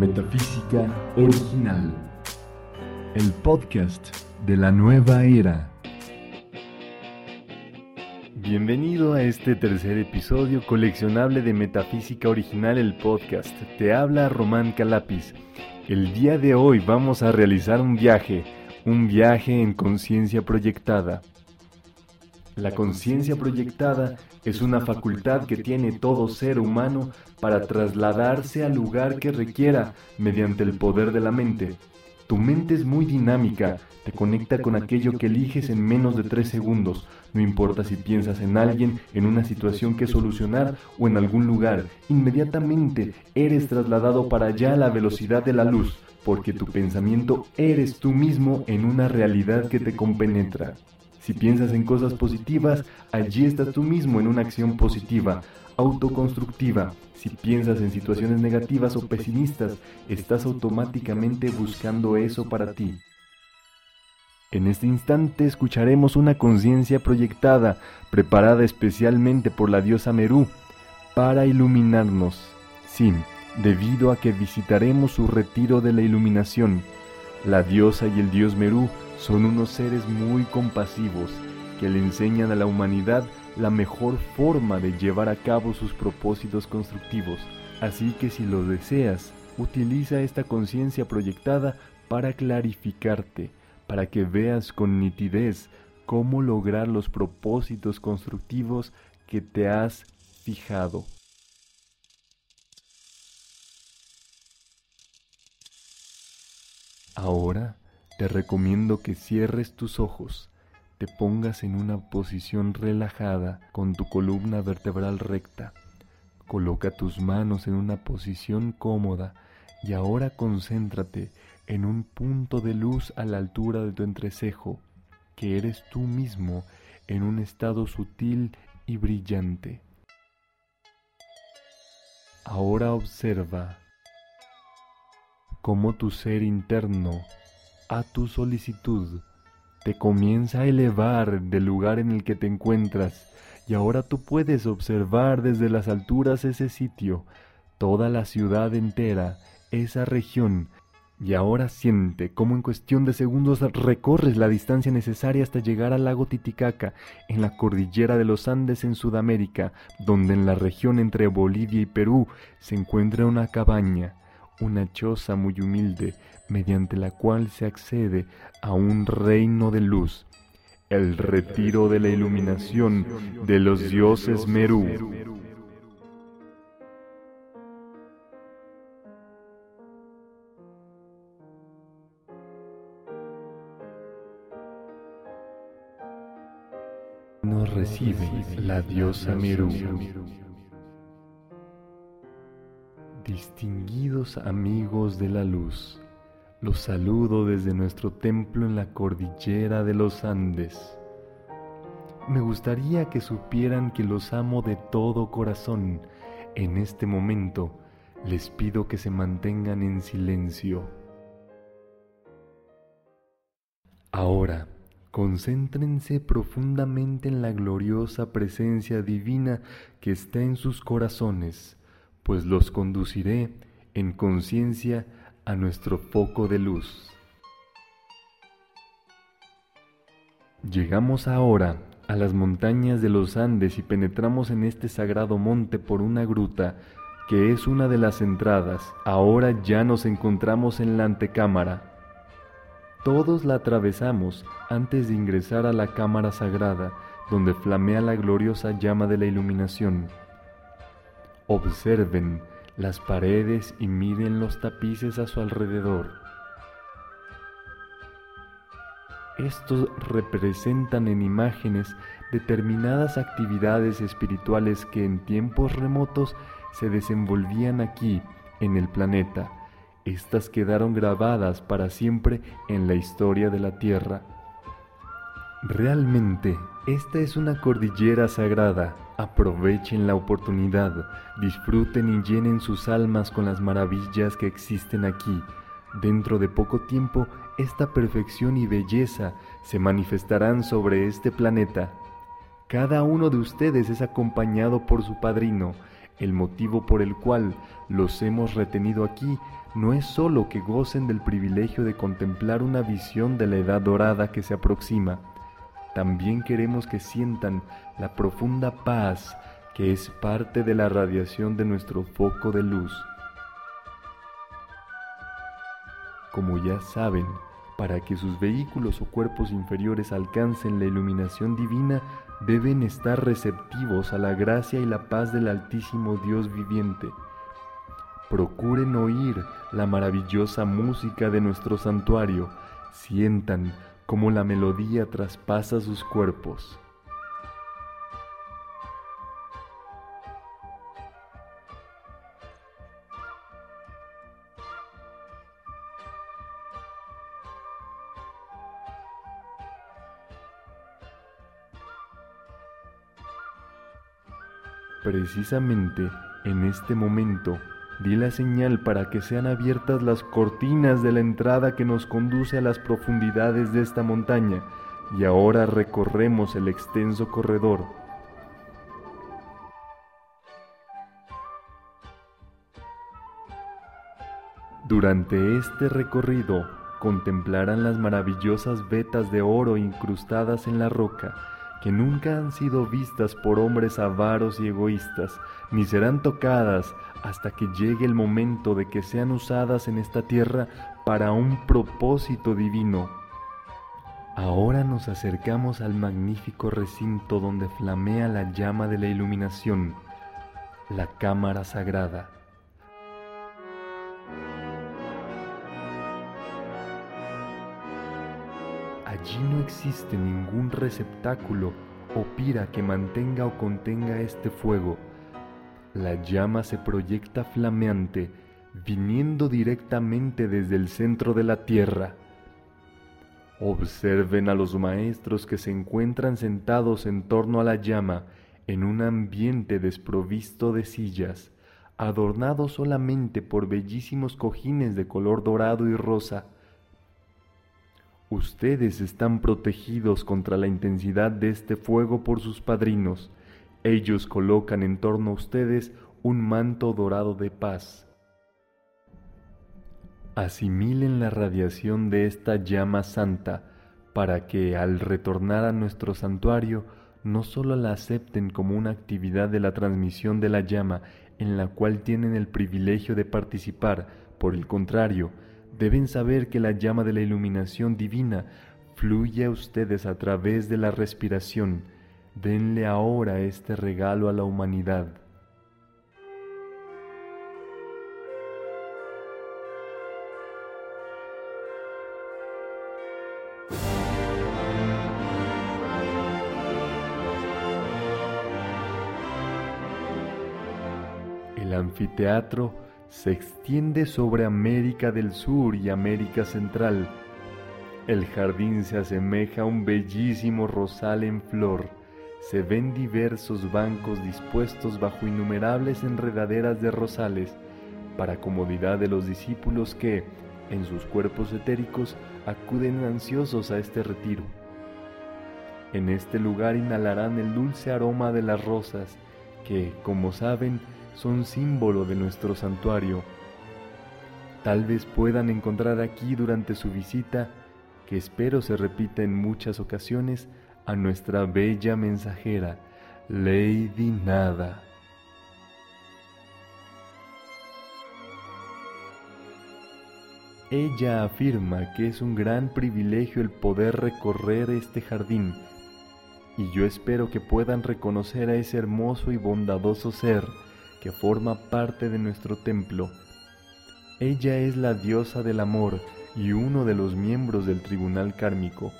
Metafísica Original. El podcast de la nueva era. Bienvenido a este tercer episodio coleccionable de Metafísica Original, el podcast. Te habla Román Calapis. El día de hoy vamos a realizar un viaje, un viaje en conciencia proyectada. La conciencia proyectada es una facultad que tiene todo ser humano para trasladarse al lugar que requiera mediante el poder de la mente. Tu mente es muy dinámica, te conecta con aquello que eliges en menos de tres segundos, no importa si piensas en alguien, en una situación que solucionar o en algún lugar, inmediatamente eres trasladado para allá a la velocidad de la luz, porque tu pensamiento eres tú mismo en una realidad que te compenetra. Si piensas en cosas positivas, allí estás tú mismo en una acción positiva, autoconstructiva. Si piensas en situaciones negativas o pesimistas, estás automáticamente buscando eso para ti. En este instante escucharemos una conciencia proyectada, preparada especialmente por la diosa Merú, para iluminarnos. Sí, debido a que visitaremos su retiro de la iluminación. La diosa y el dios Merú son unos seres muy compasivos que le enseñan a la humanidad la mejor forma de llevar a cabo sus propósitos constructivos. Así que si lo deseas, utiliza esta conciencia proyectada para clarificarte, para que veas con nitidez cómo lograr los propósitos constructivos que te has fijado. Ahora te recomiendo que cierres tus ojos, te pongas en una posición relajada con tu columna vertebral recta. Coloca tus manos en una posición cómoda y ahora concéntrate en un punto de luz a la altura de tu entrecejo, que eres tú mismo en un estado sutil y brillante. Ahora observa cómo tu ser interno a tu solicitud, te comienza a elevar del lugar en el que te encuentras y ahora tú puedes observar desde las alturas ese sitio, toda la ciudad entera, esa región, y ahora siente cómo en cuestión de segundos recorres la distancia necesaria hasta llegar al lago Titicaca, en la cordillera de los Andes en Sudamérica, donde en la región entre Bolivia y Perú se encuentra una cabaña, una choza muy humilde, mediante la cual se accede a un reino de luz, el retiro de la iluminación de los dioses Merú. Nos recibe la diosa Merú. Distinguidos amigos de la luz, los saludo desde nuestro templo en la cordillera de los Andes. Me gustaría que supieran que los amo de todo corazón. En este momento les pido que se mantengan en silencio. Ahora, concéntrense profundamente en la gloriosa presencia divina que está en sus corazones pues los conduciré en conciencia a nuestro foco de luz. Llegamos ahora a las montañas de los Andes y penetramos en este sagrado monte por una gruta que es una de las entradas. Ahora ya nos encontramos en la antecámara. Todos la atravesamos antes de ingresar a la cámara sagrada, donde flamea la gloriosa llama de la iluminación. Observen las paredes y miren los tapices a su alrededor. Estos representan en imágenes determinadas actividades espirituales que en tiempos remotos se desenvolvían aquí, en el planeta. Estas quedaron grabadas para siempre en la historia de la Tierra. Realmente, esta es una cordillera sagrada. Aprovechen la oportunidad, disfruten y llenen sus almas con las maravillas que existen aquí. Dentro de poco tiempo, esta perfección y belleza se manifestarán sobre este planeta. Cada uno de ustedes es acompañado por su padrino, El motivo por el cual los hemos retenido aquí no es sólo que gocen del privilegio de contemplar una visión de la edad dorada que se aproxima, también queremos que sientan la profunda paz que es parte de la radiación de nuestro foco de luz. Como ya saben, para que sus vehículos o cuerpos inferiores alcancen la iluminación divina, deben estar receptivos a la gracia y la paz del Altísimo Dios viviente. Procuren oír la maravillosa música de nuestro santuario, sientan como la melodía traspasa sus cuerpos. Precisamente en este momento di la señal para que sean abiertas las cortinas de la entrada que nos conduce a las profundidades de esta montaña y ahora recorremos el extenso corredor. Durante este recorrido contemplarán las maravillosas vetas de oro incrustadas en la roca que nunca han sido vistas por hombres avaros y egoístas, ni serán tocadas hasta que llegue el momento de que sean usadas en esta tierra para un propósito divino. Ahora nos acercamos al magnífico recinto donde flamea la llama de la iluminación, la cámara sagrada. Allí no existe ningún receptáculo o pira que mantenga o contenga este fuego. La llama se proyecta flameante, viniendo directamente desde el centro de la tierra. Observen a los maestros que se encuentran sentados en torno a la llama en un ambiente desprovisto de sillas, adornado solamente por bellísimos cojines de color dorado y rosa, Ustedes están protegidos contra la intensidad de este fuego por sus padrinos. Ellos colocan en torno a ustedes un manto dorado de paz. Asimilen la radiación de esta llama santa para que al retornar a nuestro santuario no solo la acepten como una actividad de la transmisión de la llama en la cual tienen el privilegio de participar, por el contrario, Deben saber que la llama de la iluminación divina fluye a ustedes a través de la respiración. Denle ahora este regalo a la humanidad. El anfiteatro se extiende sobre América del Sur y América Central. El jardín se asemeja a un bellísimo rosal en flor. Se ven diversos bancos dispuestos bajo innumerables enredaderas de rosales, para comodidad de los discípulos que, en sus cuerpos etéricos, acuden ansiosos a este retiro. En este lugar inhalarán el dulce aroma de las rosas, que, como saben, son símbolo de nuestro santuario. Tal vez puedan encontrar aquí durante su visita, que espero se repita en muchas ocasiones, a nuestra bella mensajera, Lady Nada. Ella afirma que es un gran privilegio el poder recorrer este jardín, y yo espero que puedan reconocer a ese hermoso y bondadoso ser que forma parte de nuestro templo. Ella es la diosa del amor y uno de los miembros del tribunal kármico.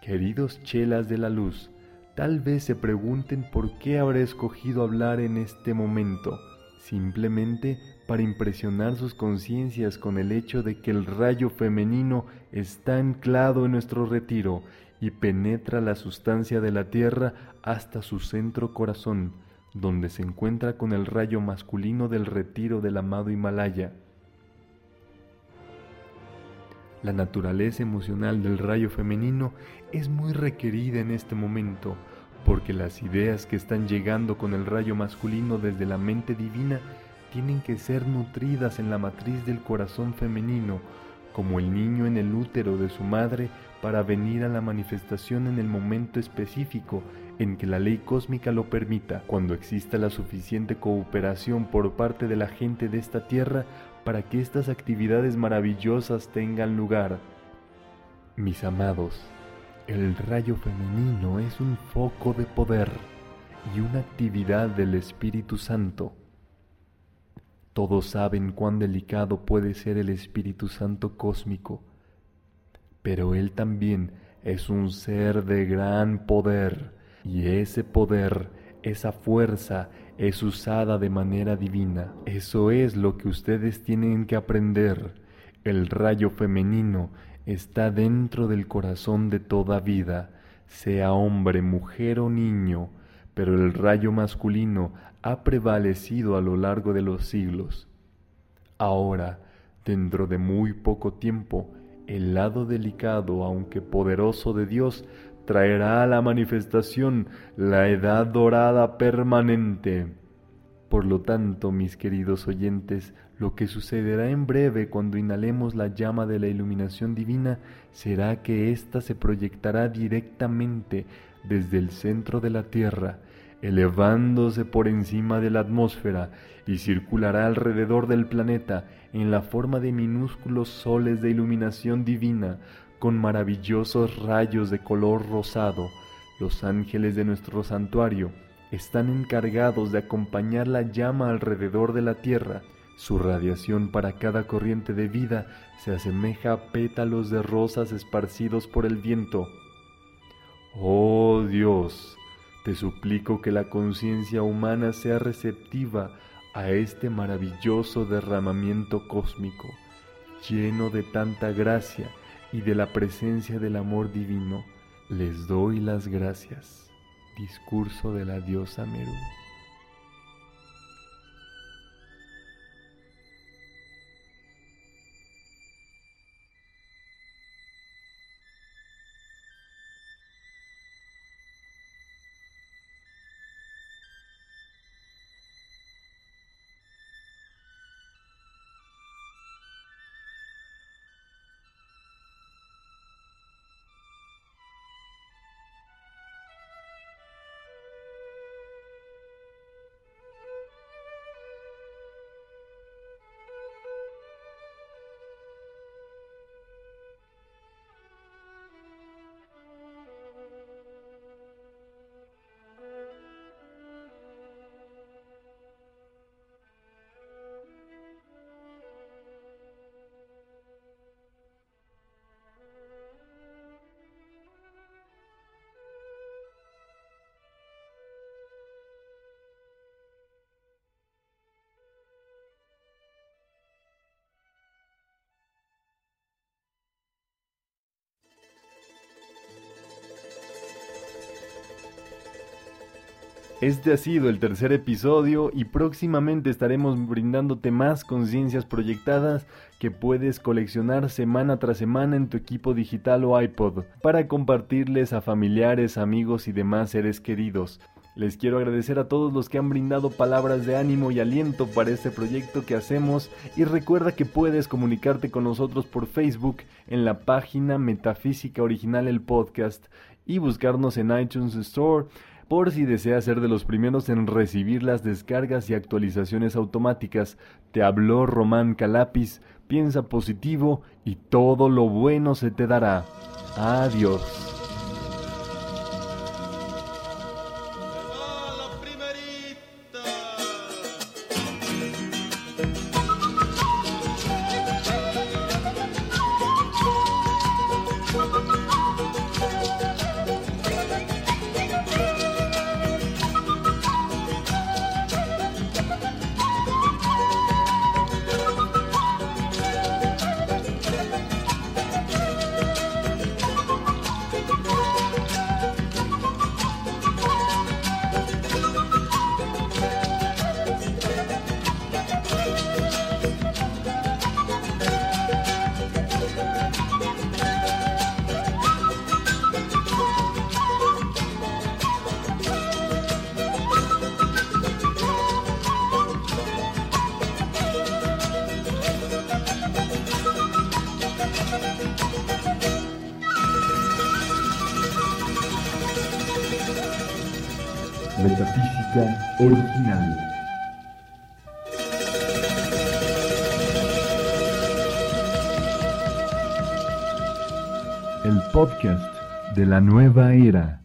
Queridos chelas de la luz, tal vez se pregunten por qué habré escogido hablar en este momento, simplemente para impresionar sus conciencias con el hecho de que el rayo femenino está anclado en nuestro retiro y penetra la sustancia de la tierra hasta su centro corazón, donde se encuentra con el rayo masculino del retiro del amado Himalaya. La naturaleza emocional del rayo femenino es muy requerida en este momento, porque las ideas que están llegando con el rayo masculino desde la mente divina tienen que ser nutridas en la matriz del corazón femenino, como el niño en el útero de su madre, para venir a la manifestación en el momento específico en que la ley cósmica lo permita, cuando exista la suficiente cooperación por parte de la gente de esta tierra para que estas actividades maravillosas tengan lugar. Mis amados, el rayo femenino es un foco de poder y una actividad del Espíritu Santo. Todos saben cuán delicado puede ser el Espíritu Santo cósmico, pero Él también es un ser de gran poder y ese poder, esa fuerza es usada de manera divina. Eso es lo que ustedes tienen que aprender. El rayo femenino está dentro del corazón de toda vida, sea hombre, mujer o niño, pero el rayo masculino ha prevalecido a lo largo de los siglos. Ahora, dentro de muy poco tiempo, el lado delicado, aunque poderoso de Dios, traerá a la manifestación la edad dorada permanente. Por lo tanto, mis queridos oyentes, lo que sucederá en breve cuando inhalemos la llama de la iluminación divina será que ésta se proyectará directamente desde el centro de la Tierra, elevándose por encima de la atmósfera y circulará alrededor del planeta en la forma de minúsculos soles de iluminación divina con maravillosos rayos de color rosado. Los ángeles de nuestro santuario están encargados de acompañar la llama alrededor de la tierra. Su radiación para cada corriente de vida se asemeja a pétalos de rosas esparcidos por el viento. Oh Dios, te suplico que la conciencia humana sea receptiva a este maravilloso derramamiento cósmico, lleno de tanta gracia y de la presencia del amor divino. Les doy las gracias. Discurso de la diosa Meru. Este ha sido el tercer episodio y próximamente estaremos brindándote más conciencias proyectadas que puedes coleccionar semana tras semana en tu equipo digital o iPod para compartirles a familiares, amigos y demás seres queridos. Les quiero agradecer a todos los que han brindado palabras de ánimo y aliento para este proyecto que hacemos y recuerda que puedes comunicarte con nosotros por Facebook en la página Metafísica Original el Podcast y buscarnos en iTunes Store por si deseas ser de los primeros en recibir las descargas y actualizaciones automáticas. Te habló Román Calapis, piensa positivo y todo lo bueno se te dará. Adiós. Metafísica Original. El podcast de la nueva era.